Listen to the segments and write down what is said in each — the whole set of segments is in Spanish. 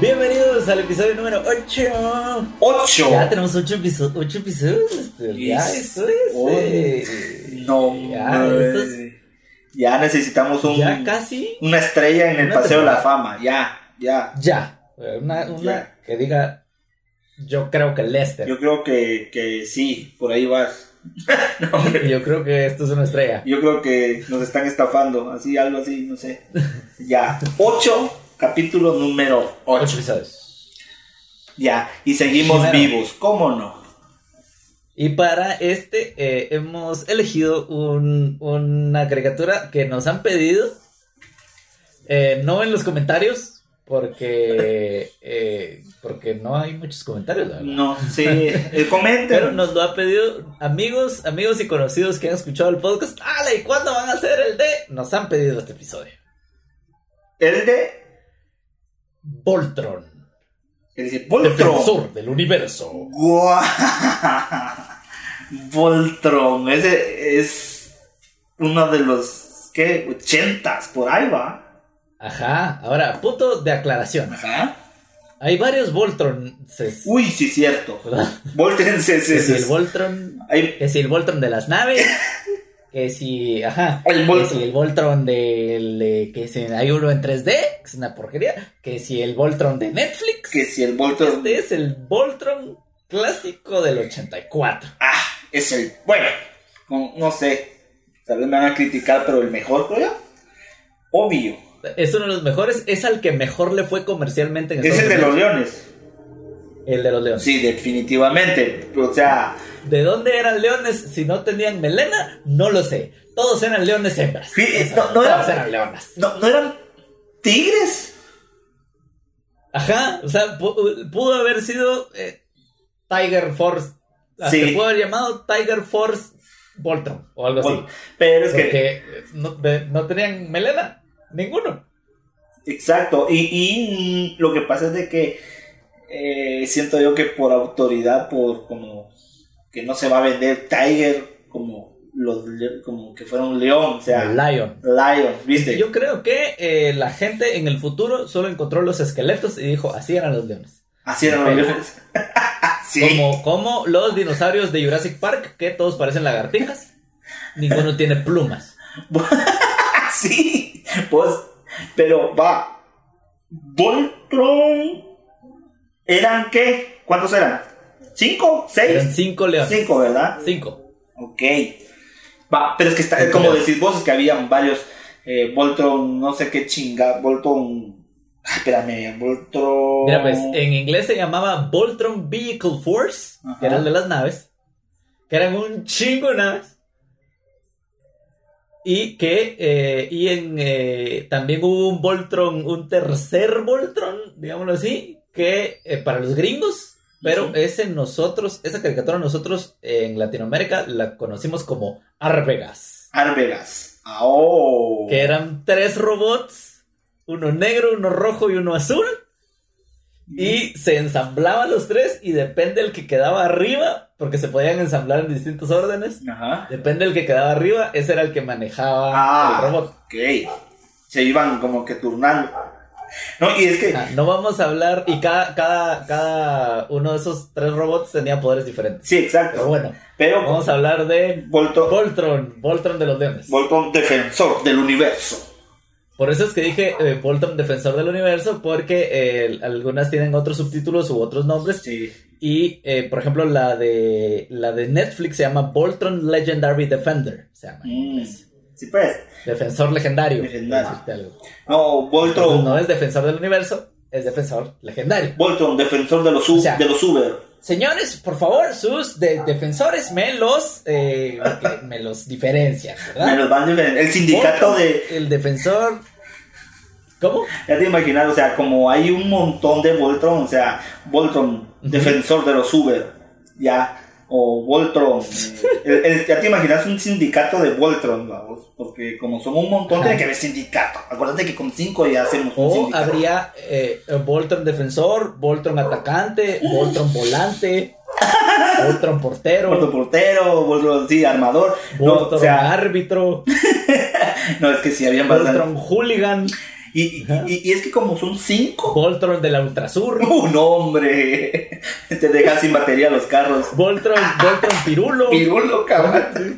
Bienvenidos al episodio número 8. 8. Ya tenemos 8 episodios. Este, ya, esto es. eh, No, ya, esto es- ya necesitamos un, ya casi. una estrella en el Paseo de la. Fama. Ya, ya. Ya. Una, una Ya. que diga. Yo creo que Lester. Yo creo que, que sí, por ahí vas. No. Yo creo que esto es una estrella. Yo creo que nos están estafando, así, algo así, no sé. Ya. 8, capítulo número 8 8. episodios. Ya. Y seguimos Primero. vivos, ¿cómo no? Y para este eh, hemos elegido un- una caricatura que nos han pedido. Eh, no en los comentarios, porque, eh, porque no hay muchos comentarios, la verdad. No, sí. eh, comenten. Pero nos lo ha pedido amigos, amigos y conocidos que han escuchado el podcast. ¡Ale! ¿Y cuándo van a hacer el de? Nos han pedido este episodio. El de. Voltron, El Voltron. defensor del universo. Guau. Voltron, ese es uno de los, ¿qué? Ochentas, por ahí va. Ajá, ahora, punto de aclaración. Ajá. Hay varios Voltron. Uy, sí, cierto. ¿verdad? Voltron Que si el Voltron, hay- que si el Voltron de las naves, que si, ajá, El que si el Voltron del, de- que si hay uno en 3D, que es una porquería, que si el Voltron de Netflix, que si el Voltron este es el Voltron clásico del 84. ah, es el, bueno, no sé, tal vez me van a criticar, pero el mejor, creo. Obvio. Es uno de los mejores, es al que mejor le fue comercialmente en Es el de los leones. El de los leones. Sí, definitivamente. O sea, ¿De dónde eran leones si no tenían melena? No lo sé. Todos eran leones hembras. Sí, Eso, no- no todos era- eran leonas. no, no eran tigres. Ajá, o sea, pu- pudo haber sido eh, Tiger Force. Sí. pudo haber llamado Tiger Force Voltron o algo así. Pero es que Porque eh, no, no tenían melena. Ninguno. Exacto, y, y lo que pasa es de que eh, siento yo que por autoridad, por como que no se va a vender Tiger como los como que fuera un león, o sea, Lion. Lion, ¿viste? Yo creo que eh, la gente en el futuro solo encontró los esqueletos y dijo, así eran los leones. Así eran los leones. sí, Como, como los dinosaurios de Jurassic Park, que todos parecen lagartijas. Ninguno tiene plumas. sí, pues, pero va, Voltron, ¿eran qué? ¿Cuántos eran? ¿Cinco? Eran ¿Seis? cinco leones. Cinco, ¿verdad? Cinco. Ok. Va, pero es que está, Cinco como leones. decís vos, es que habían varios eh, Voltron, no sé qué chinga, Voltron. ah, espérame, Voltron. Mira, pues en inglés se llamaba Voltron Vehicle Force, Ajá. que era el de las naves, que eran un chingo de naves. Y que eh, y en, eh, también hubo un Voltron, un tercer Voltron, digámoslo así, que eh, para los gringos, pero Ujú. ese nosotros, esa caricatura nosotros en Latinoamérica la conocimos como Arbegas, Arbegas. Oh. que eran tres robots, uno negro, uno rojo y uno azul. Y se ensamblaban los tres y depende del que quedaba arriba, porque se podían ensamblar en distintos órdenes. Ajá. Depende del que quedaba arriba, ese era el que manejaba Ah, el robot. ok. Se iban como que turnando. No, y es que. Ah, no vamos a hablar, y cada, cada, cada uno de esos tres robots tenía poderes diferentes. Sí, exacto. Pero bueno, Pero vamos a hablar de Voltron, Voltron, Voltron de los leones. Voltron defensor del universo. Por eso es que dije eh, Voltron Defensor del Universo, porque eh, algunas tienen otros subtítulos u otros nombres. Sí. Y, eh, por ejemplo, la de, la de Netflix se llama Voltron Legendary Defender. Se llama en Mm. inglés. Sí, pues. Defensor legendario. No, Entonces, Voltron. no es defensor del universo, es defensor legendario. Voltron, defensor de los, u- O sea, de los Uber. Señores, por favor, sus de- defensores me los, eh, me los diferencian, Me ¿verdad? los van diferentes. El sindicato Voltron, de. El defensor. ¿Cómo? Ya te imaginas, o sea, como hay un montón de Voltron, o sea, Voltron, defensor de los Uber, ya, o Voltron, el- el- ya te imaginas un sindicato de Voltron, vamos, porque como son un montón, tiene que haber sindicato. Acuérdate que con cinco ya hacemos un O sindicato. habría eh, Voltron defensor, Voltron atacante, Voltron volante, Voltron portero, Voltron portero, Voltron, sí, armador. No, Voltron o sea, árbitro, no, es que sí, habían bastante. Voltron hooligan. Y, y, y- y es que como son cinco, Voltron de la Ultrasur. un hombre, te dejan sin batería los carros. Voltron, Voltron Pirulo. Pirulo, cabrón.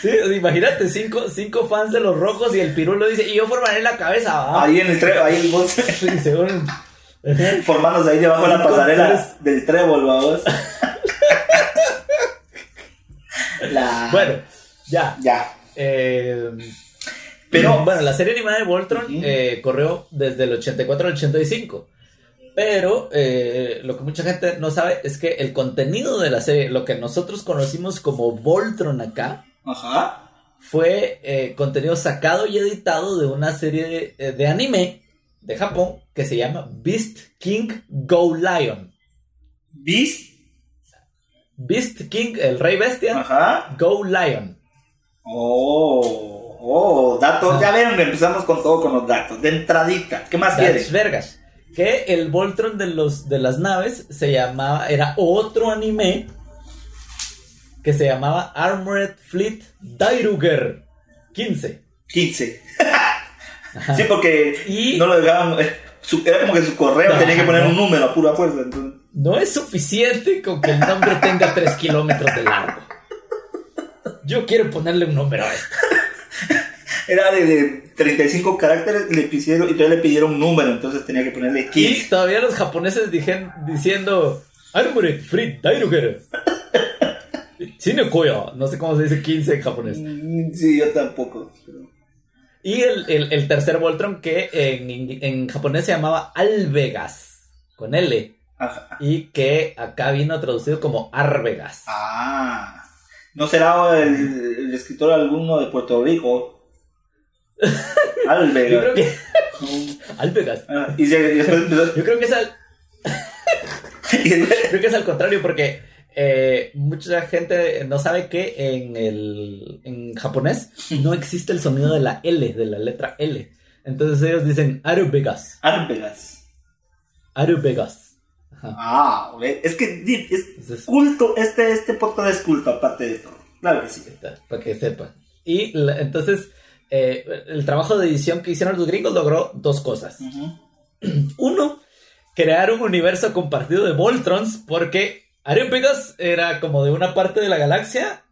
Sí, imagínate, cinco, cinco fans de los rojos y el Pirulo dice, y yo formaré la cabeza, ¿va? Ahí en el trébol, ahí el boss, Sí, según- formándose ahí debajo de la pasarela tres. del trébol, vamos. La... Bueno, ya. ya. Eh, Pero- bueno, la serie animada de Voltron eh, corrió desde el 84 al 85. Pero eh, lo que mucha gente no sabe es que el contenido de la serie, lo que nosotros conocimos como Voltron acá, Ajá. fue eh, contenido sacado y editado de una serie de, de anime de Japón que se llama Beast King Go Lion. Beast. Beast King, el rey bestia, Ajá. Go Lion. Oh, oh, datos. Ya ven, empezamos con todo con los datos. De entradita. ¿Qué más quieres? vergas. Que el Voltron de, los, de las naves se llamaba, era otro anime que se llamaba Armored Fleet Dairuger 15. 15. Ajá. Sí, porque Y- no lo dejaban. eh, era como que su correo tenía que poner no. un número a pura fuerza. entonces- No es suficiente con que el nombre tenga 3 kilómetros de largo. Yo quiero ponerle un número a esto. Era de, de 35 caracteres le pidieron, y todavía le pidieron un número, entonces tenía que ponerle Y 15. todavía los japoneses dijen, diciendo Armored Fleet Dairuger. Sinekoya. No sé cómo se dice 15 en japonés. Mm, Sí, yo tampoco. pero- Y el, el- el tercer Voltron que en, en japonés se llamaba Alvegas, con L, Ajá. y que acá vino traducido como Arvegas. Ah. ¿No será el, el escritor alguno de Puerto Rico? Alvega. Yo creo que... Alvegas. Ah, y, se- y después empezó- Yo creo que es al, y después- creo que es al contrario, porque eh, mucha gente no sabe que en, el, en japonés no existe el sonido de la L, de la letra L. Entonces ellos dicen Arubegas. Arvegas. Arubegas. Ajá. Ah, es que es culto, este, este podcast es culto aparte de todo. Claro que sí. para que sepan. Y la- entonces, eh, el trabajo de edición que hicieron los gringos logró dos cosas. Uno, crear un universo compartido de Voltrons, porque Areopegas era como de una parte de la galaxia,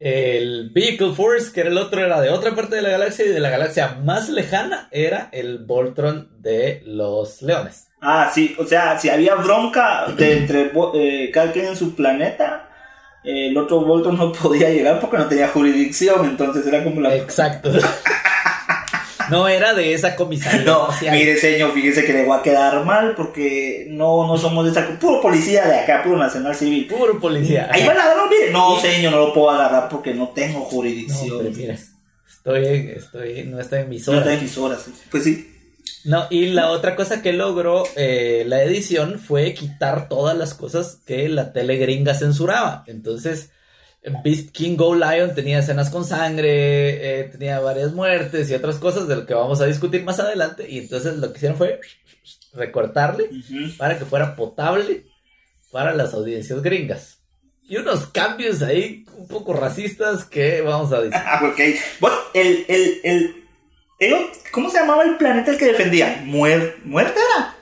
el Vehicle Force, que era el otro, era de otra parte de la galaxia, y de la galaxia más lejana era el Voltron de los leones. Ah, sí, o sea, si había bronca de entre eh, cada quien en su planeta, eh, el otro Voltron no podía llegar porque no tenía jurisdicción, entonces era como la... Exacto. No era de esa comisaría No, mire señor, fíjese que le voy a quedar mal porque no, no somos de esa... Puro policía de acá, puro nacional civil. Puro policía. Ahí va el ladrón, mire. No, señor, no lo puedo agarrar porque no tengo No, jurisdicción. pero mira, estoy, estoy, no estoy en mis no horas. está en mis horas. Pues sí. No, y la otra cosa que logró eh, la edición fue quitar todas las cosas que la tele gringa censuraba. Entonces, Beast King Go Lion tenía escenas con sangre, eh, tenía varias muertes y otras cosas de lo que vamos a discutir más adelante. Y entonces lo que hicieron fue recortarle Ujú. para que fuera potable para las audiencias gringas. Y unos cambios ahí un poco racistas que vamos a decir. Ah, ok. Bueno, el, el, el, ¿Cómo se llamaba el planeta el que defendían? ¿Muer- ¿Muerte era?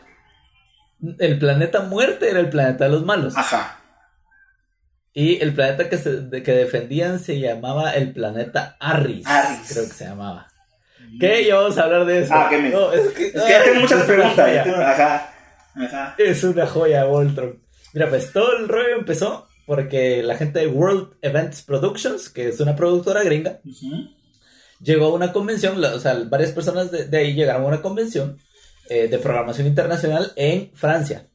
El planeta muerte era el planeta de los malos. Ajá. Y el planeta que, se, que defendían se llamaba el planeta Arris. Arris. Creo que se llamaba. ¿Qué? Ya vamos a hablar de eso. Ah, ¿qué me- No, es que, Es que ya tengo muchas preguntas. joya. ya tengo- Ajá. Ajá. Es una joya, Voltron. Mira, pues todo el rollo empezó porque la gente de World Events Productions, que es una productora gringa, Ujú. Llegó a una convención, o sea, varias personas de, de ahí llegaron a una convención eh, de programación internacional en Francia.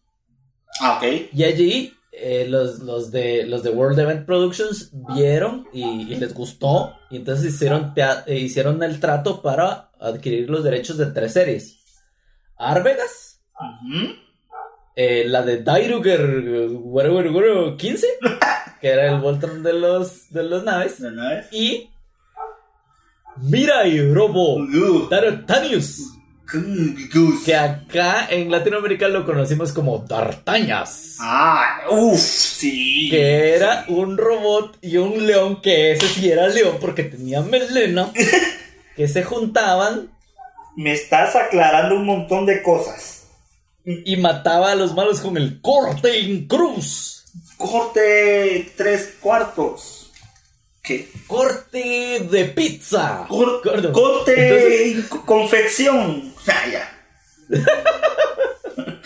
Ah, ok. Y allí eh, los, los, de, los de World Event Productions vieron y, y les gustó. Y entonces hicieron, eh, hicieron el trato para adquirir los derechos de tres series. Arvegas, eh, la de Dairuger eh, whatever, whatever, 15, que era el Voltron de los, de las naves. ¿De una vez? Y Mirai Robo Goose. que acá en Latinoamérica lo conocimos como D'Artañas. Ah, uff, sí. que era un robot y un león, que ese sí era león porque tenía melena, que se juntaban me estás aclarando un montón de cosas. Y mataba a los malos con el corte en cruz. Corte tres cuartos. ¿Qué? Corte de pizza. Cor- Gordo. corte Entonces, confección. Ah, ya.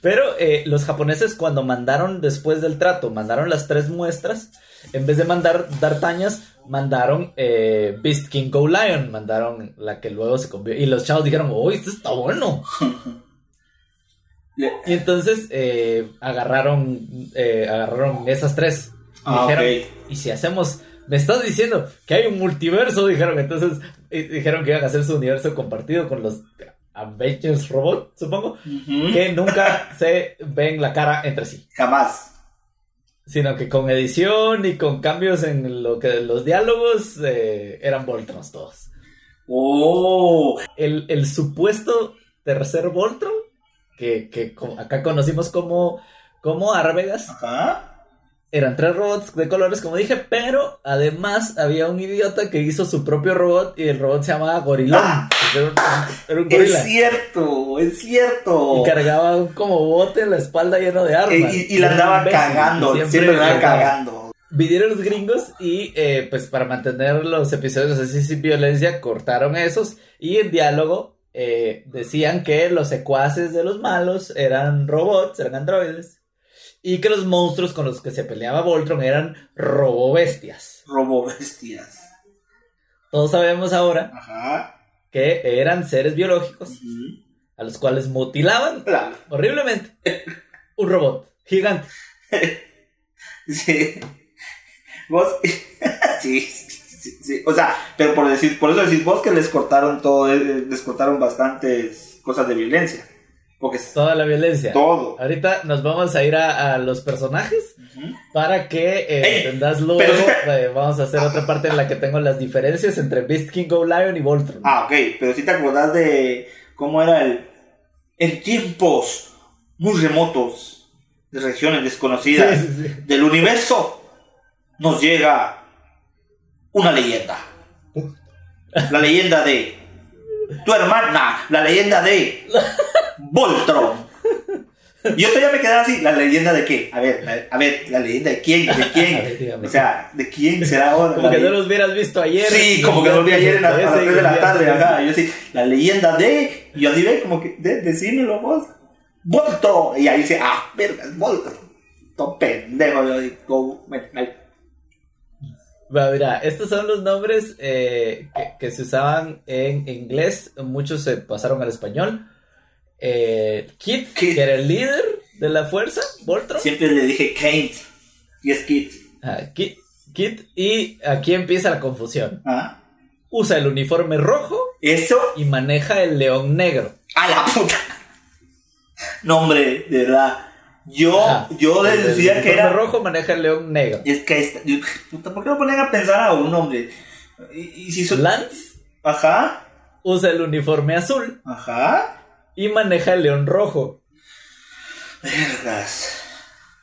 pero eh, los japoneses cuando mandaron después del trato, mandaron las tres muestras, en vez de mandar D'Artañas, mandaron eh, Beast King Go Lion, mandaron la que luego se convirtió. Y los chavos dijeron, oh, esto está bueno. Y entonces eh, agarraron, eh, agarraron esas tres. Ah, dijeron, y si hacemos, me estás diciendo que hay un multiverso, dijeron, entonces eh, dijeron que iban a hacer su universo compartido con los Avengers Robot, supongo, que nunca se ven la cara entre sí, Jamás. sino que con edición y con cambios en lo que los diálogos eh, eran Voltrons todos. Oh. El, el supuesto tercer Voltron, que, que acá conocimos como, como Arvegas, Ajá. Eran tres robots de colores, como dije, pero además había un idiota que hizo su propio robot y el robot se llamaba Gorilón. Ah. Era un, era un gorila. Es cierto, es cierto. Y cargaba un como bote en la espalda lleno de armas. y, y la andaba imbécil, cagando, y siempre, la andaba cagando. Vinieron los gringos y eh, pues para mantener los episodios así sin violencia cortaron esos y en diálogo eh, decían que los secuaces de los malos eran robots, eran androides y que los monstruos con los que se peleaba Voltron eran robobestias. Robo bestias. Todos sabemos ahora Ajá. que eran seres biológicos a los cuales mutilaban Claro. horriblemente un robot gigante. Sí. Vos. sí, sí, sí, sí. O sea, pero por decir, por eso decís vos que les cortaron todo, eh, les cortaron bastantes cosas de violencia. Porque es Toda la violencia. todo. Ahorita nos vamos a ir a, a los personajes para que eh, Ey, entendas luego. pero eh, vamos a hacer otra parte en la que tengo las diferencias entre Beast King Go Lion y Voltron. Ah, ok, pero si te acordás de cómo era el. En tiempos muy remotos, de regiones desconocidas Sí, sí, sí. del universo, nos llega una leyenda. La leyenda de tu hermana, la leyenda de Voltron. Yo todavía me quedaba así, ¿la leyenda de qué? A ver, la- a ver, ¿la leyenda de quién? ¿De ver, quién? O sea, ¿de quién será ahora? Como que no los hubieras visto ayer. Sí, como que lo vi ayer en la- a las Ese 3 de la tarde, ajá. Yo sí, la leyenda de. Y yo así ve, como que, de, decímelo vos. Volto. Y ahí dice, ah, verga, Volto. Todo pendejo. Yo digo, vale. Bueno, mira, estos son los nombres eh, que, que se usaban en inglés. Muchos se pasaron al español. Eh, Kid. que era el líder de la fuerza, Voltron. Siempre le dije Kate. Y es Kid. Ah, Kid, Kid, y aquí empieza la confusión. Ah. Usa el uniforme rojo Eso, y maneja el león negro. a la puta. No, hombre, de verdad. Yo, Ajá. yo le El decía que era. rojo maneja el león negro. Es que esta- yo- puta, ¿por qué no ponen a pensar a un hombre? Y, y si son. Lance Ajá, usa el uniforme azul ajá. y maneja el león rojo. Vergas.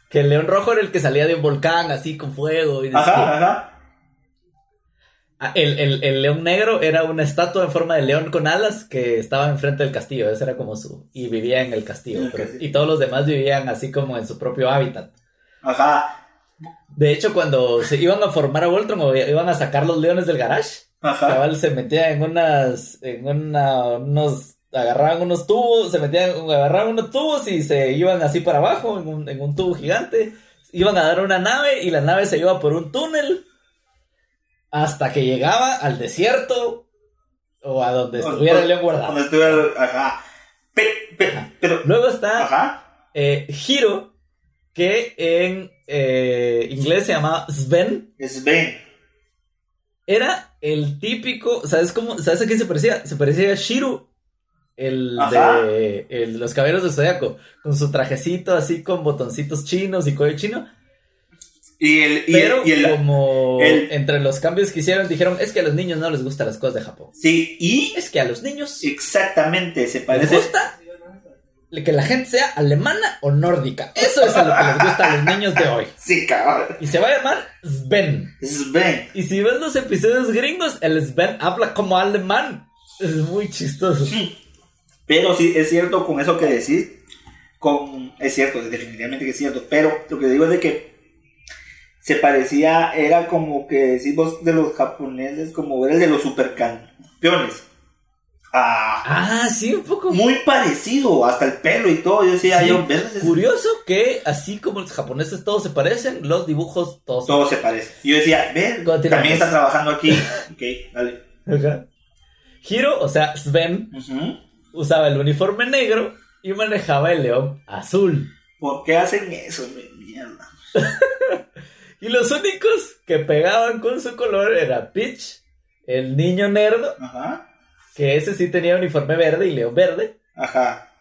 Que el león rojo era el que salía de un volcán así con fuego. Y Ajá, ajá. Ah, El, el- el león negro era una estatua en forma de león con alas que estaba enfrente del castillo. Ese era como su. Y vivía en el castillo. Ok, pero- sí. y todos los demás vivían así como en su propio hábitat. Ajá, De hecho, cuando se iban a formar a Voltron o iban a sacar los leones del garage, ajá. se metía en unas. En una, unos. Agarraban unos tubos, se metían, agarraban unos tubos y se iban así para abajo en un, en un tubo gigante. Iban a dar una nave y la nave se iba por un túnel hasta que llegaba al desierto o a donde estuviera el león guardado. Donde estuviera Ajá. Pero. Luego está Ajá. eh, Hiro, que en eh, inglés se llamaba Sven. Es Ben. Era el típico, ¿sabes cómo? ¿Sabes a quién se parecía? Se parecía a Shiru, el Ajá. de el- los caballeros del zodiaco, con su trajecito así con botoncitos chinos y cuello chino. Y el. Y Pero el, y el- como el- entre los cambios que hicieron, dijeron, es que a los niños no les gustan las cosas de Japón. sí, y. Es que a los niños Exactamente, se les parece. gusta que la gente sea alemana o nórdica. Eso es a lo que les gusta a los niños de hoy. Sí, cabrón. Y se va a llamar Sven. Es Ben. Y si ves los episodios gringos, el Sven habla como alemán. Es muy chistoso. Pero sí, es cierto con eso que decís. Con, es cierto, definitivamente que es cierto. Pero lo que digo es de que se parecía, era como que decís vos de los japoneses, como ver el de los supercampeones. Ah, Ah, sí, un poco. muy parecido, hasta el pelo y todo. Yo decía, Sí, yo, ¿ves? Es- Curioso que así como los japoneses todos se parecen, los dibujos todos Todo se parece. Yo decía, ven, también está trabajando aquí. ok, dale. Ajá. Hiro, o sea, Sven, usaba el uniforme negro y manejaba el león azul. ¿Por qué hacen eso? Mierda. Y los únicos que pegaban con su color era Peach, el niño nerdo, Ajá. que ese sí tenía uniforme verde y león verde, Ajá.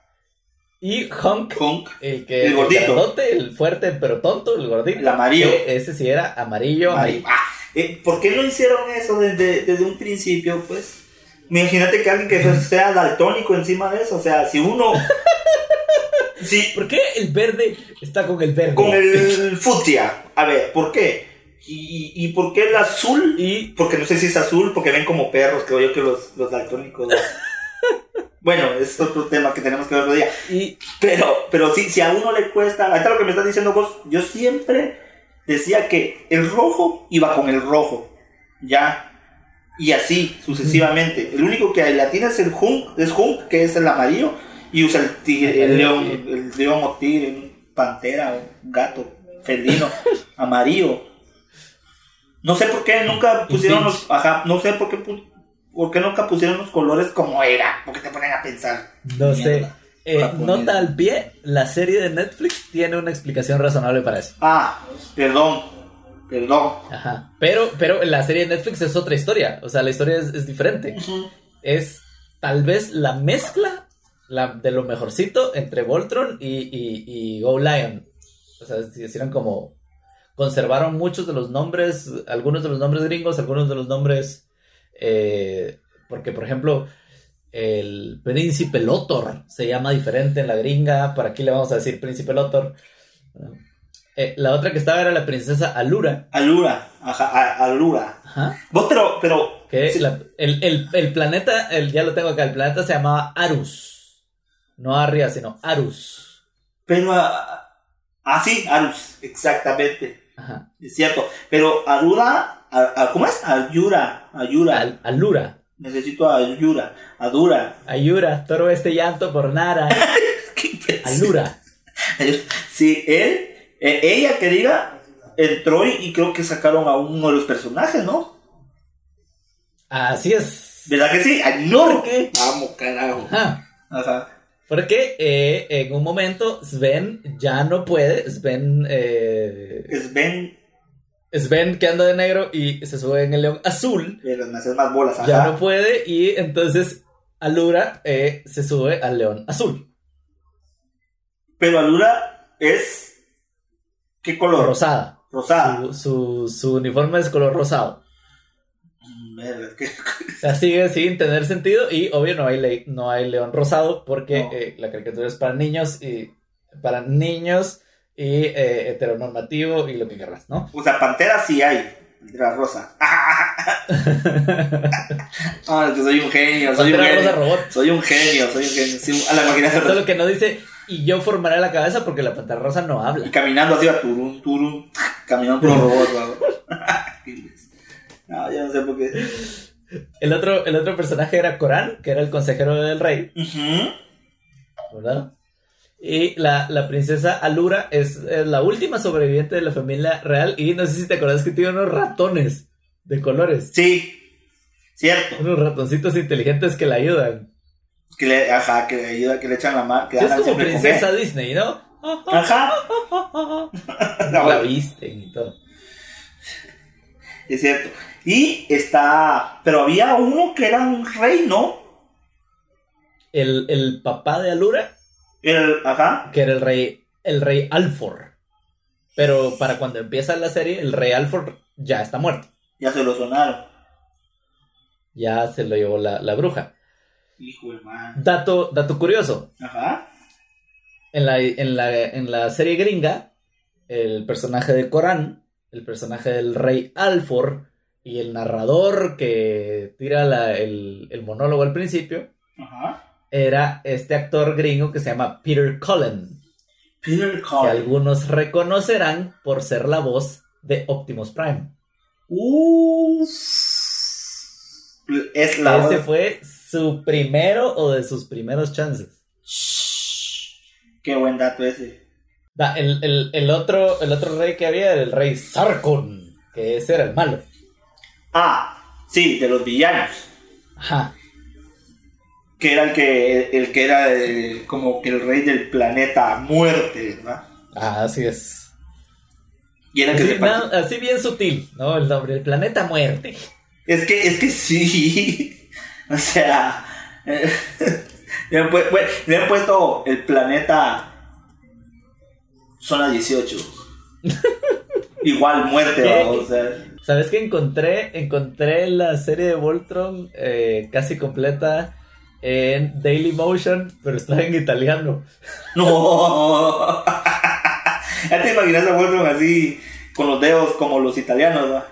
y Honk, Honk. el que El gordito. grandote, el fuerte pero tonto, el gordito. El amarillo. ese sí era amarillo, amarillo. Ah, eh, ¿Por qué no hicieron eso desde, desde un principio? Pues imagínate que alguien que sea daltónico encima de eso. O sea, si uno. si ¿Por qué el verde está con el verde? con el fucsia. A ver, ¿por qué? ¿Y, y por qué el azul? Y Porque no sé si es azul, porque ven como perros, creo yo que los, los daltónicos. bueno, es otro tema que tenemos que ver otro día. Y Pero, pero sí, si a uno le cuesta, ahorita lo que me estás diciendo vos, yo siempre decía que el rojo iba con el rojo, ya, y así sucesivamente. El único que la tiene es el Hunk, es Hunk, que es el amarillo, y usa el tigre, el león, el león o tigre, un pantera, un gato, felino, amarillo. No sé por qué nunca pusieron los, ajá, no sé por qué, por qué nunca pusieron los colores como era, porque te ponen a pensar. no sé. Eh, nota al pie, la serie de Netflix tiene una explicación razonable para eso. Ah, perdón, perdón. Ajá. Pero, pero la serie de Netflix es otra historia. O sea, la historia es, es diferente. Es tal vez la mezcla la, de lo mejorcito entre Voltron y, y, y Go Lion. O sea, si hicieron como. Conservaron muchos de los nombres, algunos de los nombres gringos, algunos de los nombres. eh, porque, por ejemplo, el príncipe Lotor se llama diferente en la gringa. Por aquí le vamos a decir príncipe Lotor. Eh, la otra que estaba era la princesa Alura. Alura, ajá, Alura. Ajá. Vos, pero, pero. Que sí, la- el, el- el planeta, el, ya lo tengo acá, el planeta se llamaba Arus. No Arria, sino Arus. Pero. ah, ah, sí, Arus, exactamente. Ajá. Es cierto. Pero Alura, a- a- ¿cómo es? Ayura, Ayura. Al- Alura. Necesito Ayura, Adura. Ayura, toro este llanto por Nara. ¿Qué imbécil. Alura. Sí, él, eh, ella que diga, entró y, y creo que sacaron a uno de los personajes, ¿no? Así es. ¿Verdad que sí? Ay, no. ¿Por qué? Vamos, carajo. Ajá. Ajá. Porque eh, en un momento Sven ya no puede. Sven, eh, Es Ben, Sven que anda de negro y se sube en el león azul. pero me haces más bolas. Ajá. Ya no puede y entonces Alura eh, se sube al león azul. Pero Alura es. ¿Qué color? Rosada. Rosada. Su, su, su uniforme es color rosado. Verga, ¿qué- O sea, sigue sin tener sentido y obvio no hay, no hay león rosado porque No. eh, la caricatura es para niños y para niños y eh, heteronormativo y lo que querrás, ¿no? O sea, pantera sí hay. Pantera rosa. Ah, que soy un genio, soy un Pantera genio. rosa robot. Soy un genio, soy un genio. Sí, a la se Solo que no dice y yo formaré la cabeza porque la pantera rosa no Y habla. caminando así va turun, turun. Caminando por los robots, ¿no? Yo no sé por qué. El otro, el otro personaje era Corán, que era el consejero del rey. ¿verdad? Y la, la princesa Alura es, es la última sobreviviente de la familia real y no sé si te acuerdas que tiene unos ratones de colores. Sí, cierto. Unos ratoncitos inteligentes que la ayudan. Que le, ajá, que le ayuda, que le echan la mano. Que Es como princesa. Disney, ¿no? Ajá. La visten y todo. Es cierto. Y está. Pero había uno que era un rey, ¿no? El, el papá de Alura, El, ajá. que era el rey, el rey Alfor. Pero para cuando empieza la serie, el rey Alfor ya está muerto. Ya se lo sonaron. Ya se lo llevó la, la bruja. Hijo de man. Dato, dato curioso. Ajá. En la, en, la, en la serie gringa, el personaje de Corán, el personaje del rey Alfor y el narrador que tira la- el, el monólogo al principio Ajá. era este actor gringo que se llama Peter Cullen, Peter que Cullen. algunos reconocerán por ser la voz de Optimus Prime. Uf. Es la Ese voz- fue su primero o de sus primeros chances. Shh. Qué buen dato ese. Da, el, el- el otro, el otro rey que había era el rey Sarkon, que ese era el malo. Ah, sí, de los villanos. Ajá. Que era el que, el que era el- como que el rey del planeta muerte, ¿verdad? Ah, así es. Y era el que Así, se part- no, así bien sutil, ¿no? El nombre, el planeta muerte. Es que, es que sí. O sea. eh, le, han pu- bueno, le han puesto el planeta. Zona 18. Igual muerte. ¿va? o sea. ¿Sabes qué encontré? Encontré la serie de Voltron eh, casi completa en Daily Motion, pero está en italiano. No. ya te imaginas a Voltron así, con los dedos como los italianos, ¿va?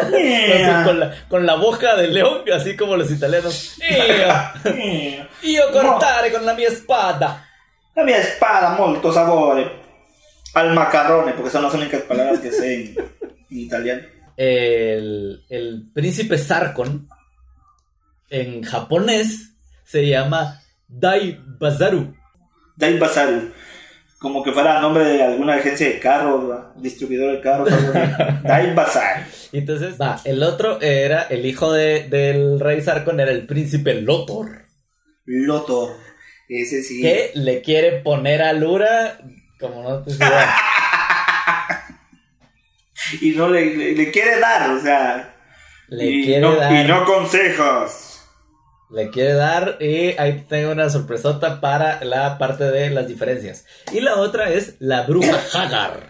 Así, con, la, con la boca de león, así como los italianos. ¡Ia! Io cortare con la mia espada. La mia espada, molto sabore. Al macarrone, porque son las únicas palabras que sé en, en italiano. El, el príncipe Sarkon en japonés se llama Dai Bazaru. Dai Basaru. Como que fuera nombre de alguna agencia de carros, distribuidor de carros. Dai Basaru. Y Entonces, va, el otro era el hijo de- del rey Sarkon, era el príncipe Lotor, Lotor. Ese sí. que le quiere poner a Lura como no te. Y no le, le, le quiere dar, o sea. Le y, quiere no, dar. y no consejos. Le quiere dar y ahí tengo una sorpresota para la parte de las diferencias. Y la otra es la bruja Hagar.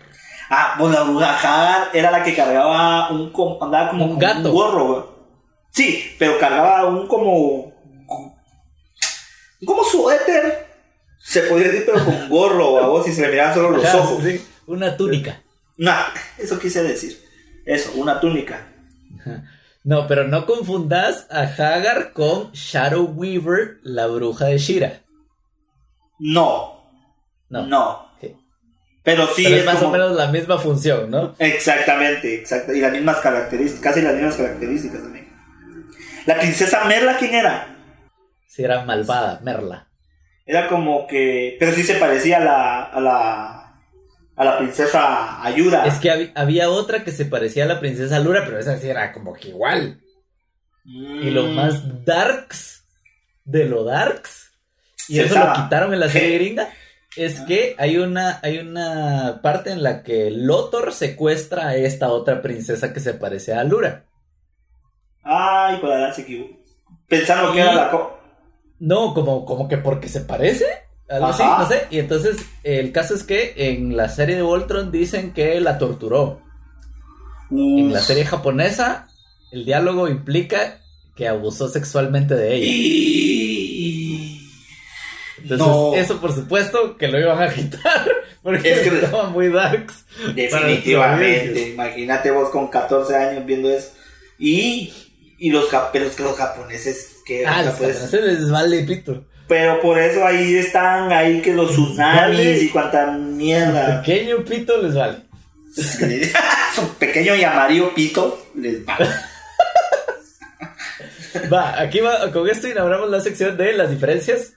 Ah, pues la bruja Hagar era la que cargaba un. andaba como Un gato. un gorro. Sí, pero cargaba un como. Como suéter. Se podría decir, pero con gorro, a vos, si se le miraban solo los Ajá, ojos. sí, una túnica. Nah, eso quise decir. Eso, una túnica. No, pero no confundas a Hagar con Shadow Weaver, la bruja de Shira. No, No. no. Pero sí Pero es es más como- o menos la misma función, ¿no? Exactamente, exacto. Y las mismas características, casi las mismas características también. La princesa Merla, ¿quién era? Si era malvada, Merla. Era como que. Pero sí se parecía a la. a la. a la princesa Ayuda. Es que hab- había otra que se parecía a la princesa Lura, pero esa sí era como que igual. Y lo Mm. más darks de lo darks, y Se eso sabe. lo quitaron en la serie gringa, es que hay una, hay una parte en la que Lotor secuestra a esta otra princesa que se parece a Lura. Ay, con la se equivocó. Pensando que era la. No, como, como que porque se parece. Algo así, no sé. Y entonces, el caso es que en la serie de Voltron dicen que la torturó. En la serie japonesa, el diálogo implica que abusó sexualmente de ella. Y- Entonces, No. eso por supuesto que lo iban a quitar. Porque Es que- estaban muy darks. Definitivamente. Imagínate vos con 14 años viendo eso. Y. Y los, pero es que los japoneses. Que Ah, los japoneses les vale pito. Pero por eso ahí están, ahí que los tsunamis y cuanta mierda. Pequeño pito les vale. Su pequeño y amarillo pito les va. Va, aquí va, con esto inauguramos la sección de las diferencias.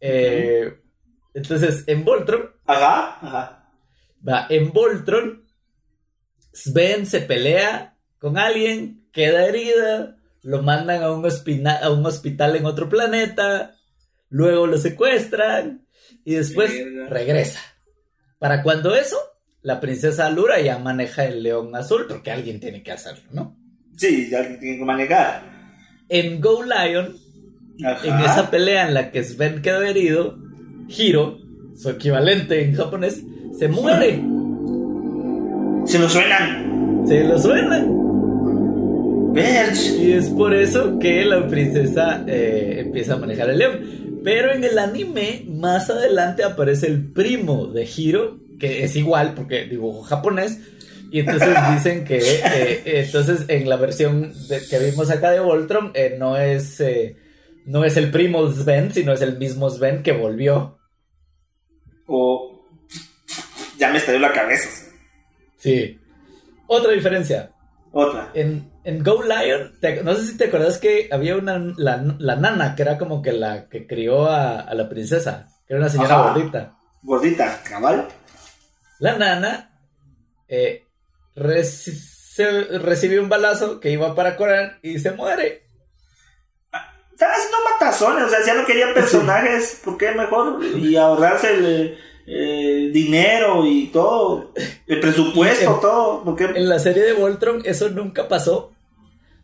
Eh, Entonces, en Voltron, Ajá, ajá. va, en Voltron, Sven se pelea con alguien, queda herida, lo mandan a un, a un hospital en otro planeta, luego lo secuestran y después regresa. Para cuando eso, la princesa Alura ya maneja el león azul, porque alguien tiene que hacerlo, ¿no? Sí, ya alguien tiene que manejar. En Go Lion, Ajá. en esa pelea en la que Sven quedó herido, Hiro, su equivalente en japonés, se muere. Se lo suenan. Se lo suena. Y es por eso que la princesa eh, empieza a manejar el león. Pero en el anime, más adelante aparece el primo de Hiro, que es igual porque dibujo japonés, Y entonces dicen que, eh, entonces en la versión que vimos acá de Voltron, eh, no es, eh, no es el primo Sven, sino es el mismo Sven que volvió. O ya me estalló la cabeza. Sí. Otra diferencia. Otra. En, en Go Lion, no sé si te acuerdas que había una, la, nana que era como que la que crió a, la princesa, que era una señora gordita. Gordita, cabal. La nana eh, recibe un balazo que iba para Corán y se muere. Están haciendo matazones, o sea, ya no querían personajes, ¿por qué mejor? Y ahorrarse el, eh, dinero y todo, el presupuesto, todo. Porque... En la serie de Voltron eso nunca pasó.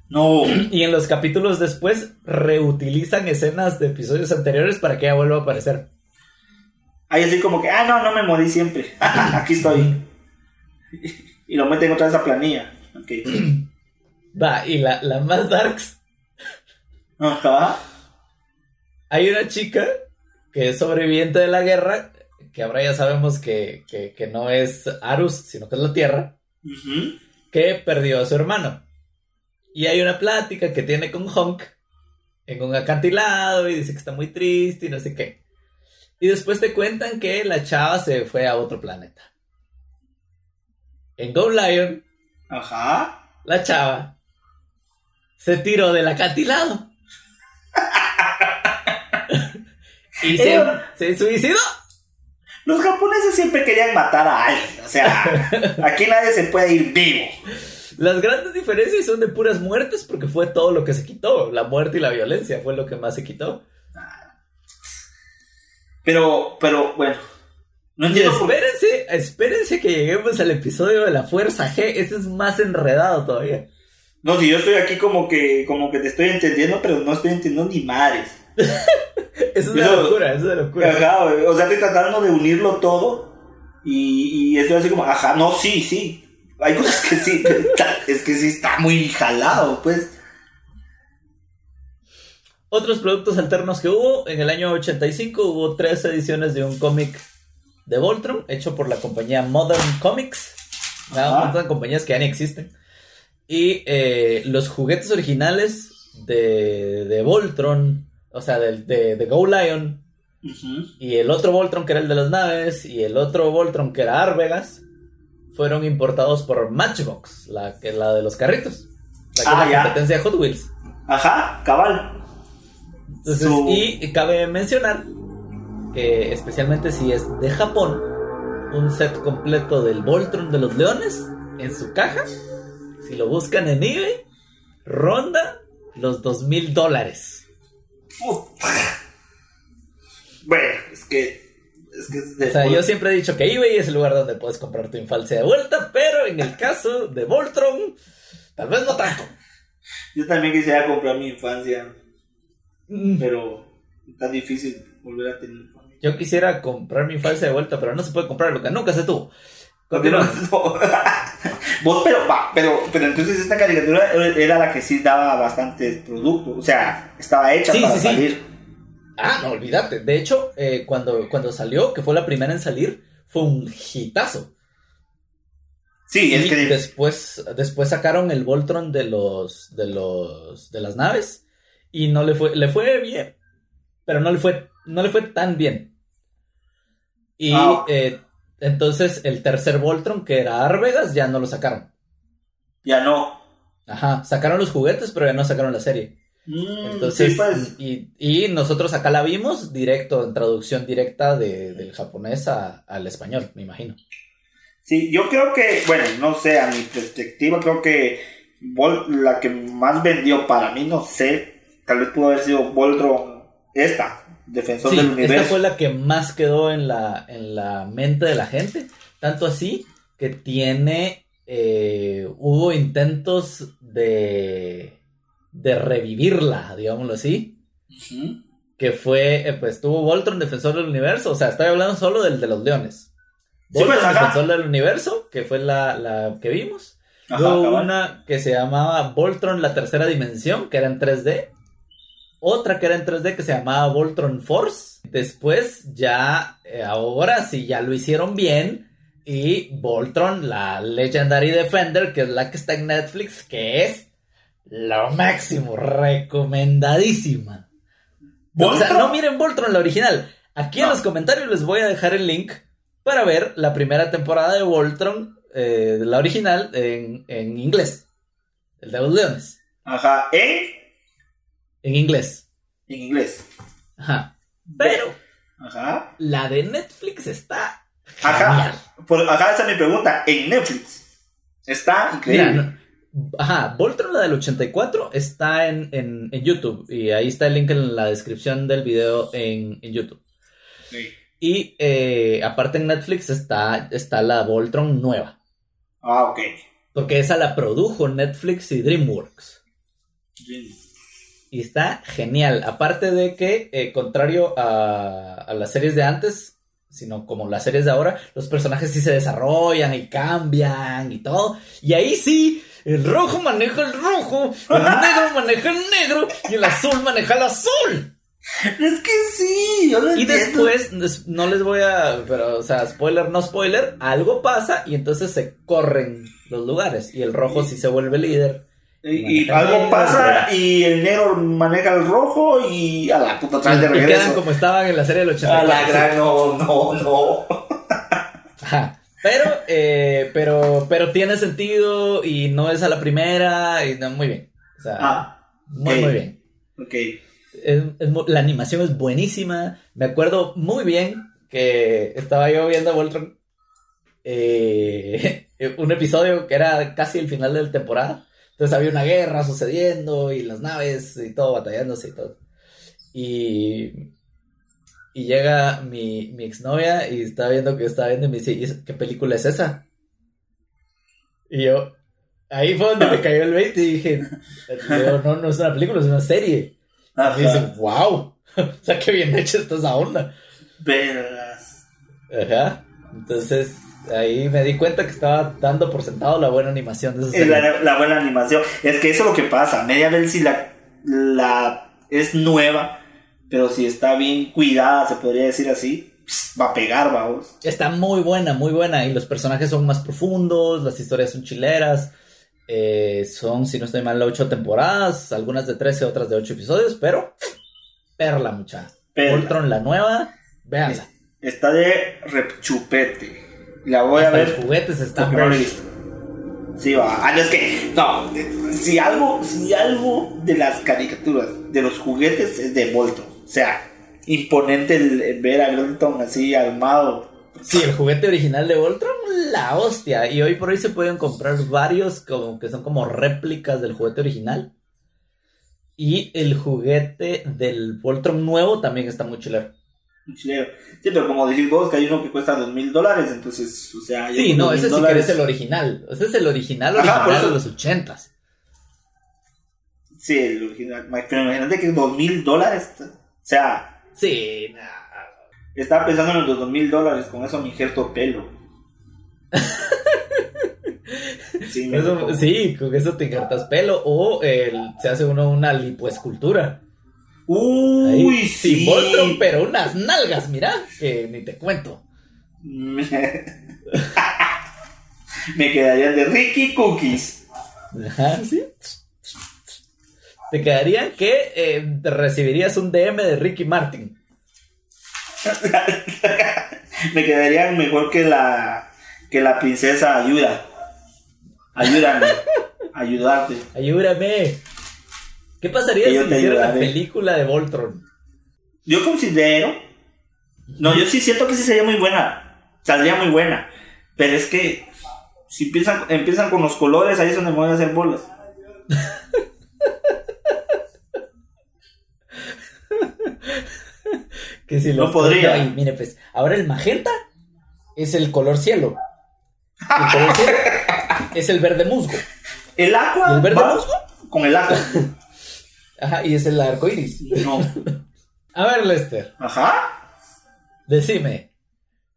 No. Y en los capítulos después reutilizan escenas de episodios anteriores para que ella vuelva a aparecer. Ahí así como que, ah, no, no me morí siempre. Aquí estoy y lo meten otra vez a planilla. Va, y la, la más darks. Ajá. Hay una chica que es sobreviviente de la guerra, que ahora ya sabemos que, no es Arus, sino que es la Tierra, que perdió a su hermano. Y hay una plática que tiene con Honk en un acantilado y dice que está muy triste y no sé qué. Y después te cuentan que la chava se fue a otro planeta en Go Lion, Ajá. la chava se tiró del acantilado. y se, se, suicidó. Los japoneses siempre querían matar a alguien. O sea, aquí nadie se puede ir vivo. Las grandes diferencias son de puras muertes porque fue todo lo que se quitó. La muerte y la violencia fue lo que más se quitó. Pero, pero, bueno, no entiendo. espérense, espérense que lleguemos al episodio de la Fuerza G. Este es más enredado todavía. No, si yo estoy aquí como que, como que te estoy entendiendo, pero no estoy entendiendo ni madres. Eso es una locura, eso es una locura. Ajá, o sea, estoy tratando de unirlo todo. Y, y estoy así como, ajá, no, sí, sí. Hay cosas que sí, es que sí está muy jalado, pues. Otros productos alternos que hubo, en el año 85 hubo tres ediciones de un cómic de Voltron, hecho por la compañía Modern Comics. Una montón de compañías que ya ni existen. Y eh, los juguetes originales de, de Voltron, o sea, de, de, Go Lion, y el otro Voltron que era el de las naves, y el otro Voltron que era Arvegas, fueron importados por Matchbox, la, que, la de los carritos. La que ah, la competencia de Hot Wheels. Ajá, cabal. Y cabe mencionar que especialmente si es de Japón, un set completo del Voltron de los Leones en su caja. Si lo buscan en eBay, ronda los dos mil dólares. Bueno, es que. o sea, yo siempre he dicho que eBay es el lugar donde puedes comprar tu infancia de vuelta, pero en el caso de Voltron, tal vez no tanto. Yo también quisiera comprar mi infancia, mm. pero está difícil volver a tener yo quisiera comprar mi infancia de vuelta, pero no se puede comprar lo que nunca se tuvo. Vos, pero, va, pero, pero entonces esta caricatura era la que sí daba bastantes productos, o sea, estaba hecha para salir. Ah, no, olvídate. De hecho, eh, cuando, cuando salió, que fue la primera en salir, fue un hitazo. Sí, es y que después, después sacaron el Voltron de los, de los, de las naves y no le fue, le fue bien, pero no le fue no le fue tan bien. Y ah. eh, entonces el tercer Voltron, que era Arvegas, ya no lo sacaron. Ya no. Ajá, sacaron los juguetes, pero ya no sacaron la serie. Mm, entonces, pues. y, nosotros acá la vimos directo, en traducción directa del japonés al español, me imagino. Sí, yo creo que, bueno, no sé, a mi perspectiva, creo que la que más vendió para mí, no sé, tal vez pudo haber sido Voltron esta, Defensor del Universo. Esta fue la que más quedó en la, en la mente de la gente. Tanto así que tiene. Eh, hubo intentos de. de revivirla, digámoslo así. Que fue. Eh, pues tuvo Voltron, Defensor del Universo. O sea, estoy hablando solo del de los leones. Pues, Voltron, Defensor del Universo, que fue la, que vimos. Luego una que se llamaba Voltron, la tercera dimensión, que era en 3D otra que era en 3D que se llamaba Voltron Force. Después ya, eh, ahora sí, ya lo hicieron bien. Y Voltron, la Legendary Defender, que es la que está en Netflix, que es lo máximo, recomendadísima. O sea, no miren Voltron, la original. Aquí en los comentarios les voy a dejar el link para ver la primera temporada de Voltron, eh, la original, en, en inglés. El de los leones. Ajá, en, En inglés. en inglés. Ajá. Pero Ajá. la de Netflix está. Ajá. Por, ajá, esa es mi pregunta. En Netflix. Está increíble. Mira, no- Ajá, Voltron, la del 84, está en, en, en YouTube. Y ahí está el link en la descripción del video en, en YouTube. Sí. Y eh, aparte en Netflix está, está la Voltron nueva. Ah, ok. Porque esa la produjo Netflix y DreamWorks. Y está genial. Aparte de que, eh, contrario a, a las series de antes, sino como las series de ahora, los personajes sí se desarrollan y cambian y todo. Y ahí sí, el rojo maneja el rojo, el negro maneja el negro y el azul maneja el azul. Es que sí, yo lo Y entiendo. después, des- no les voy a, pero, o sea, spoiler, no spoiler, algo pasa y entonces se corren los lugares y el rojo sí se vuelve líder. Y, algo pasa y el negro maneja el rojo y a la puta trae de Y quedan regreso. como estaban en la serie del A 84. la gran, no, no, no. Ajá. Pero, eh, pero, pero tiene sentido y no es a la primera y no, muy bien. O sea, Ah, muy, muy bien. ok. Es- es mu- la animación es buenísima. Me acuerdo muy bien que estaba yo viendo Voltron. eh, un episodio que era casi el final de la temporada. Entonces había una guerra sucediendo y las naves y todo batallándose y todo. Y, y llega mi, mi exnovia y está viendo que yo estaba viendo y me dice, "¿Y es- ¿qué película es esa? Y yo, ahí fue donde me cayó el 20 y dije, digo, no, no es una película, es una serie. Y dice, Ajá. wow, o sea, qué bien hecha está esa onda. Vergas. Ajá. Entonces, ahí me di cuenta que estaba dando por sentado la buena animación de esa Es serie. la, la buena animación. Es que eso es lo que pasa. Media vez si la, la es nueva, pero si está bien cuidada, se podría decir así, va a pegar, vamos. Está muy buena, muy buena. Y los personajes son más profundos, las historias son chileras. eh, son, si no estoy mal, ocho temporadas, algunas de 13, otras de 8 episodios, pero perla mucha. Perla. Voltron, la nueva, véanla. Está de rechupete. La voy a ver los juguetes están. Sí, va. Ah, no, es que, no, si algo, si algo de las caricaturas, de los juguetes es de Voltron. O sea, imponente el, el ver a Voltron así armado. Sí, el juguete original de Voltron, la hostia. Y hoy por hoy se pueden comprar varios como que son como réplicas del juguete original. Y el juguete del Voltron nuevo también está muy chilero. Chilero. Sí, pero como decís vos, que hay uno que cuesta dos mil dólares, entonces, o sea... Sí, no, 2,000 ese sí que dólares- es el original. Ese es el original Ajá, original por eso- de los ochentas. Sí, el original. Pero imagínate que dos mil dólares. O sea, Sí, nah. estaba pensando en los dos mil dólares, con eso me injerto pelo. Sí, Eso- con eso te injertas pelo o se hace uno una lipoescultura. Ahí, Uy, sin sí. Voltron, pero unas nalgas, mira, que ni te cuento. me quedarían de Ricky Cookies. Ajá, sí. Te quedarían que eh, te recibirías un DM de Ricky Martin. me quedarían mejor que la que la princesa ayuda. Ayúdame. Ayudarte. Ayúdame. ¿Qué pasaría si hicieran la ayudaré. película de Voltron? Yo considero. No, yo sí siento que sí sería muy buena. Saldría muy buena. Pero es que si empiezan, empiezan con los colores, ahí es donde me voy a hacer bolas. Que si No podría. Mire, pues, ahora el magenta es el color cielo. El color cielo es el verde musgo. El agua. ¿Y el verde musgo? Con el agua. Ajá, y es el arco iris. No. A ver, Lester, Ajá. decime.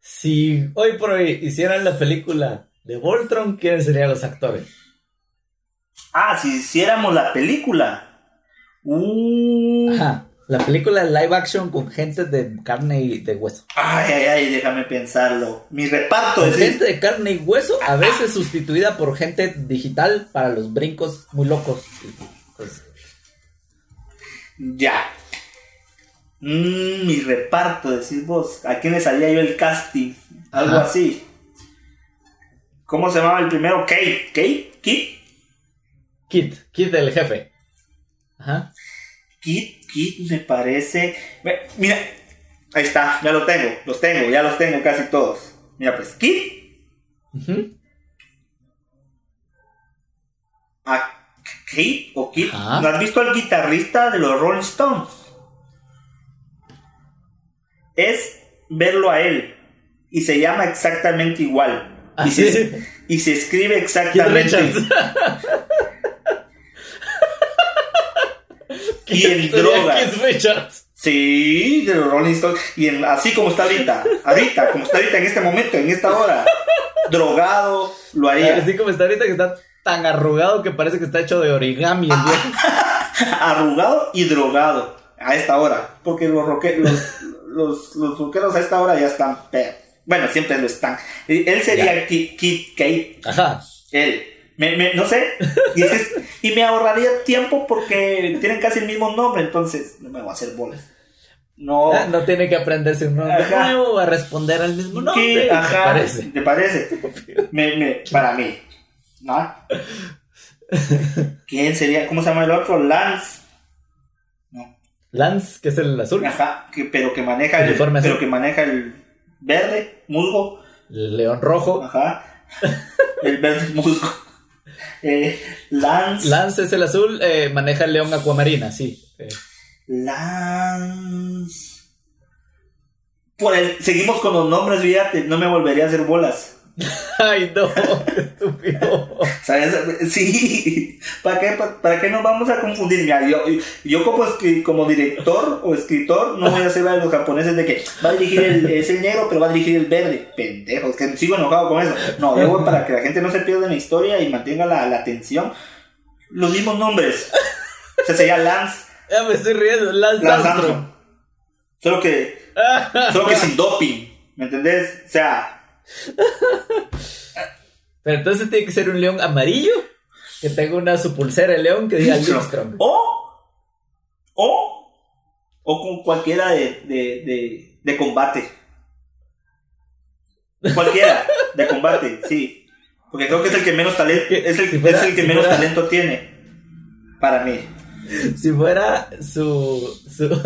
Si hoy por hoy hicieran la película de Voltron, ¿quiénes serían los actores? Ah, si hiciéramos la película. Uh. Ajá. La película live action con gente de carne y de hueso. Ay, ay, ay, déjame pensarlo. Mi reparto es gente de carne y hueso, a veces sustituida por gente digital para los brincos muy locos. Pues, Ya. Mm, mi reparto, decís vos. ¿A quién le salía yo el casting? Algo Ajá. así. ¿Cómo se llamaba el primero? Kate. ¿Kate? ¿Kit? Kit, Kit del jefe. Ajá. Kit, Kit me parece. Mira, ahí está, ya lo tengo, los tengo, ya los tengo casi todos. Mira, pues, Kit, a Kate o Kit. Ajá. ¿No has visto al guitarrista de los Rolling Stones? Es verlo a él y se llama exactamente igual. ¿Ah, y, sí? se, y se escribe Kit exactamente. Y en drogas. Kit. Sí, de los Rolling Stones. Y en- así como está ahorita, ahorita, como está ahorita en este momento, en esta hora, drogado, lo haría. Así como está ahorita que está tan arrugado que parece que está hecho de origami el viejo. Arrugado y drogado a esta hora. Porque los, roque- los, los, los rockeros a esta hora ya están. Bueno, siempre lo están. Él sería Kid Kate. Ajá. Él. Me, me- no sé. Y, es que es- y me ahorraría tiempo porque tienen casi el mismo nombre. Entonces, no me voy a hacer bolas. No. Ah, No tiene que aprenderse un nombre nuevo a responder al mismo nombre. Ajá, parece. ¿Te parece? Me, me, para mí. ¿No? ¿Quién sería? ¿Cómo se llama el otro? Lance. No. Lance, que es el azul. Ajá, que, pero que maneja el, Uniforme azul. pero que maneja el verde, musgo. León rojo. Ajá. El verde musgo. Eh, Lance. Lance es el azul, eh, maneja el león acuamarina, sí. Eh, Lance. Por el, seguimos con los nombres, fíjate, no me volvería a hacer bolas. Ay, no, qué estúpido. ¿Sabes? Sí, ¿para qué, pa- ¿para qué nos vamos a confundir? Mira, yo, yo como, director o escritor no voy a hacer a los japoneses de que va a dirigir el, es el negro, pero va a dirigir el verde. Pendejos, que sigo enojado con eso. No, voy para que la gente no se pierda en la historia y mantenga la, la atención. Los mismos nombres. O sea, sería Lance, Ya me estoy riendo, Lance, Lance. Armstrong. Solo que, solo que sin doping. ¿Me entendés? O sea, Pero entonces tiene que ser un león amarillo que tenga una su pulsera de león que diga. O, o, o con cualquiera de, de, de, de combate. Cualquiera de combate, sí. Porque creo que es el que menos talento, es el, si fuera- es el que si menos fuera- talento tiene. Para mí. Si fuera su, su-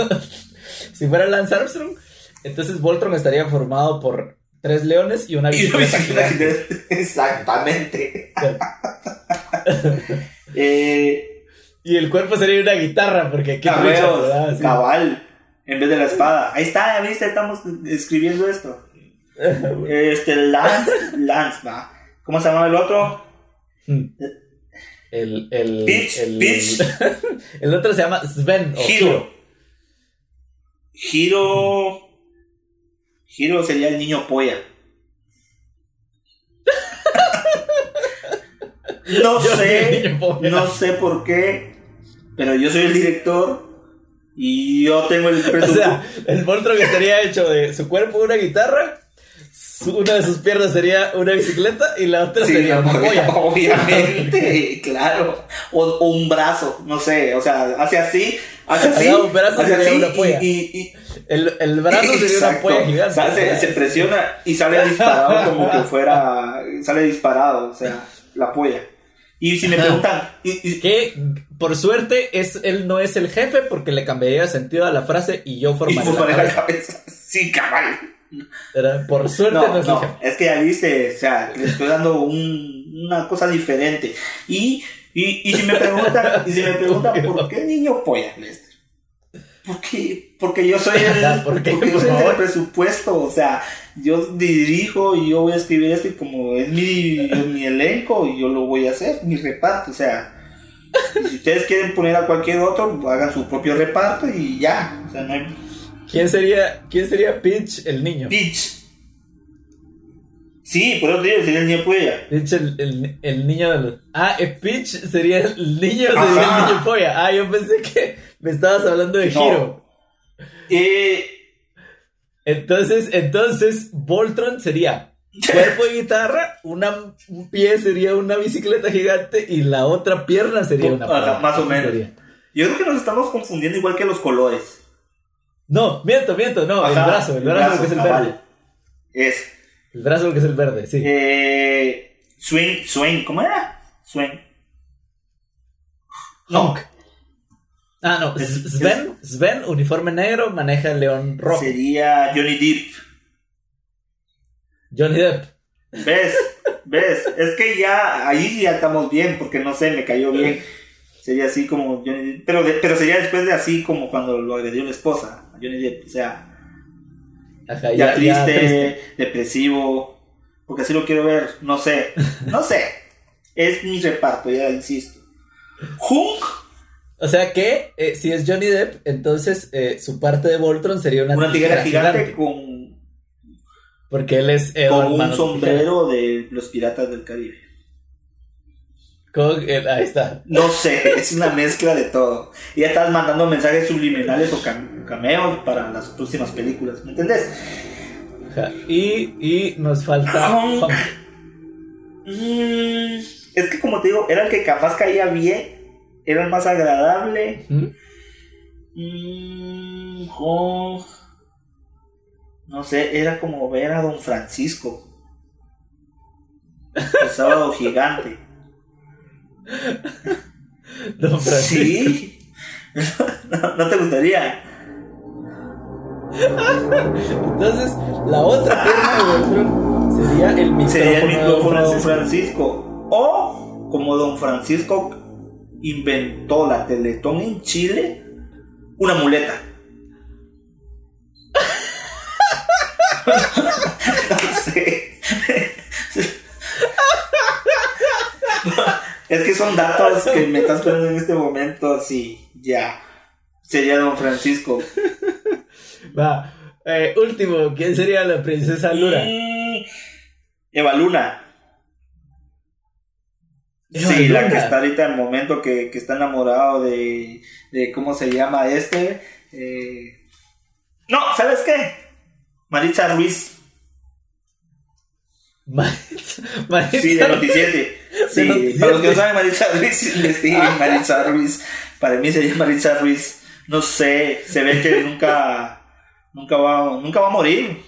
si fuera Lance Armstrong, entonces Voltron estaría formado por tres leones y una no bicicleta Exactamente. eh, Y el cuerpo sería una guitarra, porque ¿verdad? Sí. cabal, en vez de la espada. Ahí está, ya viste, estamos escribiendo esto. Este, Lance, Lance, va. ¿Cómo se llama el otro? El, el, el, Pitch. el otro se llama Sven o Hiro. Hiro. Hiro sería el niño polla. No Yo sé, no sé por qué, pero yo soy el director y yo tengo el O presupuesto. sea, el Voltron estaría hecho de su cuerpo una guitarra, una de sus piernas sería una bicicleta y la otra Sí, sería una polla. obviamente, claro. O, o un brazo, no sé, o sea, hace así, hace así, Ajá, un brazo hace sería así una polla. y- y- y, El, el brazo sería una polla gigante. O sea, se, se presiona y sale disparado como que fuera. Sale disparado, o sea, la polla. Y si me Ajá. preguntan. Que por suerte es, él no es el jefe porque le cambiaría sentido a la frase y yo formaría la la cabeza. Sí, cabal. Por suerte no, No, es no, es que ya viste, o sea, le estoy dando un- una cosa diferente. Y, y, y si me preguntan, y si me preguntan, ¿por qué niño polla, Lester? Porque, porque yo soy el, ¿Por qué, porque yo soy el presupuesto, o sea, yo dirijo y yo voy a escribir esto y como es mi, mi elenco y yo lo voy a hacer, mi reparto, o sea, si ustedes quieren poner a cualquier otro, hagan su propio reparto y ya, o sea, no hay ¿Quién sería, ¿Quién sería Pitch el niño? pitch. Sí, por eso te digo, sería el niño polla. Pitch el, el, el niño de los... Ah, eh, Pitch sería el niño, sería Ajá. el niño polla. Ah, yo pensé que me estabas hablando de No. Hiro. Eh, Entonces, entonces, Voltron sería cuerpo de guitarra, una, un pie sería una bicicleta gigante y la otra pierna sería una Ajá, más o menos. sería. yo creo que nos estamos confundiendo igual que los colores. No, miento, miento, no, el brazo, el brazo, que es el verde. Es. El brazo que es el verde, sí. Eh, swing, swing, ¿cómo era? Swing. Honk. Ah, no, Es- Sven, Sven, uniforme negro, maneja el león rojo. Sería Johnny Depp. Johnny Depp. ¿Ves? ¿Ves? Es que ya ahí ya estamos bien, porque no sé, me cayó bien. Sería así como Johnny Depp. Pero, de- pero sería después de así como cuando lo agredió la esposa, a Johnny Depp. O sea, Ajá, ya, ya, triste, ya triste. depresivo. Porque así lo quiero ver. No sé. No sé. Es mi reparto, ya insisto. Hunk, O sea que eh, si es Johnny Depp, entonces eh, su parte de Voltron sería una, una tijera gigante con, Porque él es con un Manos sombrero de los piratas del Caribe. El- ahí está. No sé, es una mezcla de todo. Y ya estás mandando mensajes subliminales o cam- cameos para las próximas películas, ¿me entendés? Y, y nos falta. Mm, es que como te digo, era el que capaz caía bien, era el más agradable. ¿Mm? Mm. No sé, era como ver a Don Francisco. El sábado gigante. Don Francisco. Sí. No, no te gustaría. Entonces, la otra pierna de sería el micrófono, Sería el de micrófono Don Francisco. Francisco. O como Don Francisco inventó la Teletón en Chile, una muleta. no sé. es que son datos que me estás poniendo en este momento, sí, ya. Sería Don Francisco. Va. Eh, último, ¿quién sería la princesa Lura? Mm, Eva Luna. Eva sí, la Luna. que está ahorita en el momento que, que está enamorado de, de ¿cómo se llama este? Eh, no, ¿sabes qué? Maritza Ruiz. Maritza- Maritza- Sí, de Noticiete. Sí, Noticiete. para los que no saben Maritza Ruiz, investiguen Maritza Ruiz. Para mí sería Maritza Ruiz. No sé, se ve que nunca, nunca va, nunca va a morir.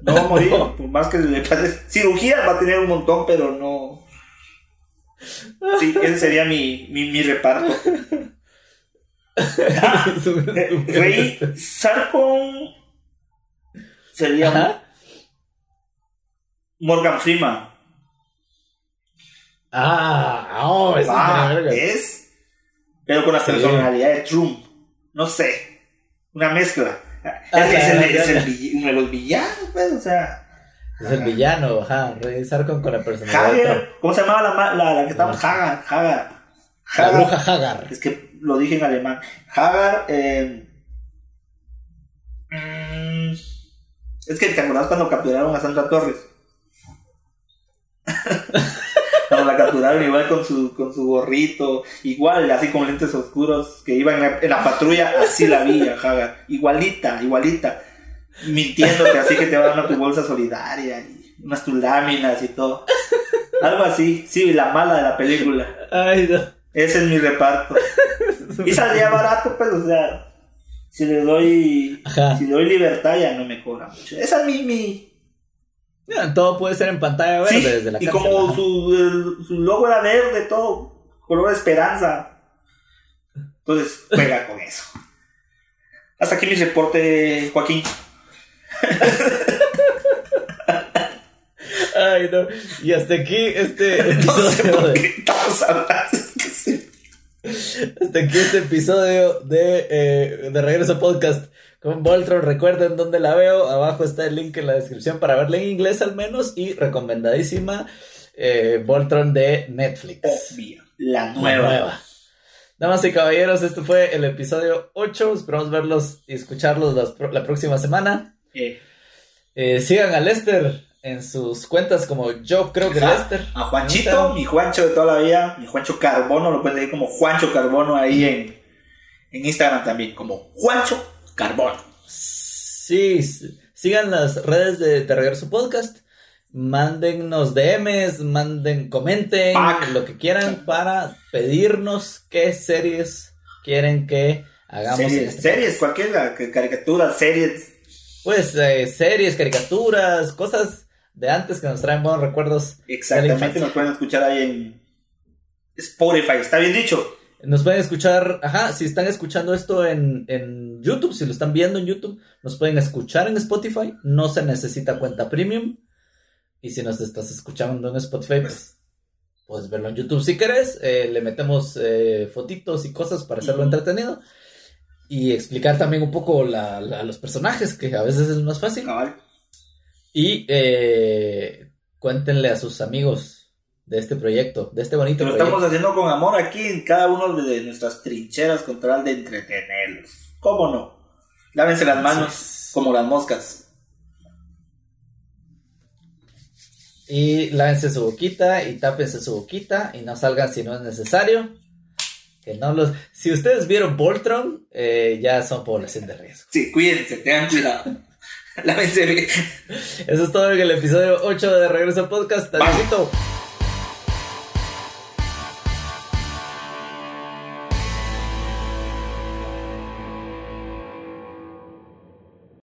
No va a morir, No. por más que le pase. Cirugía va a tener un montón, pero no. Sí, ese sería mi, mi, mi reparto. Ah, eh, Rey Sarkon sería Ajá. Morgan Freeman. Ah, oh, Ah, es verga. es. Pero con la Sí. personalidad de Trump. No sé. Una mezcla. Ah, es, que es el, ya, es el vill- uno de los villanos, pues, o sea. Es el villano, ajá. Rey Sarkon con la personalidad. Hagar. ¿Cómo se llamaba la, la, la que estaba? Hagar. Hagar. La Hagar. bruja Hagar. Es que lo dije en alemán. Hagar. eh, mm, es que te acordás cuando capturaron a Sandra Torres. cuando la capturaron igual con su, con su gorrito, igual así con lentes oscuros, que iba en la, en la patrulla, así la vi a Hagar. Igualita, igualita. Mintiéndote así que te van a tu bolsa solidaria y unas tus láminas y todo. Algo así, sí, la mala de la película. Ay, no. Ese es mi reparto. Y saldría barato, pues, o sea, si le doy, Ajá. si le doy libertad ya no me cobra mucho. Esa es mi, mi, Mira, todo puede ser en pantalla verde sí, desde la y cárcel, como su, el- su logo era verde, todo, color de esperanza. Entonces, juega con eso. Hasta aquí mi reporte, Joaquín. Ay, no. Y hasta aquí este No sé episodio de, hasta aquí este episodio de, eh, de Regreso Podcast con Voltron. Recuerden dónde la veo. Abajo está el link en la descripción para verla en inglés al menos. Y recomendadísima eh, Voltron de Netflix. Obvio, la La nueva. Damas y caballeros, este fue el episodio 8. Esperamos verlos y escucharlos la próxima semana. Eh, Eh, sigan a Lester en sus cuentas como yo creo que. Lester. A Juanchito, mi Juancho de toda la vida, mi Juancho Carbono, lo pueden decir como Juancho Carbono ahí en, En Instagram también, como Juancho Carbón. Sí, sigan las redes de, de Regreso Podcast. Mándennos DMs, manden, comenten lo que quieran para pedirnos qué series quieren que hagamos. Series, este series cualquier caricatura, series. Pues eh, series, caricaturas, cosas de antes que nos traen buenos recuerdos. Exactamente, nos pueden escuchar ahí en Spotify, ¿está bien dicho? Nos pueden escuchar, ajá, si están escuchando esto en, en YouTube, si lo están viendo en YouTube, nos pueden escuchar en Spotify, no se necesita cuenta premium. Y si nos estás escuchando en Spotify, pues puedes verlo en YouTube si querés. Eh, le metemos eh, fotitos y cosas para hacerlo entretenido. Y explicar también un poco la, los personajes, que a veces es más fácil. Y eh, cuéntenle a sus amigos de este proyecto, de este bonito Lo estamos haciendo con amor aquí en cada uno de nuestras trincheras con tal de entretenerlos. ¿Cómo no? Lávense las manos como las moscas. Y lávense su boquita y tápense su boquita y no salgan si no es necesario. Que no los... Si ustedes vieron Voltron, eh, ya son población de riesgo. Sí, cuídense, tengan cuidado. lávense bien. Eso es todo en el episodio 8 de Regreso Podcast. Adiósito.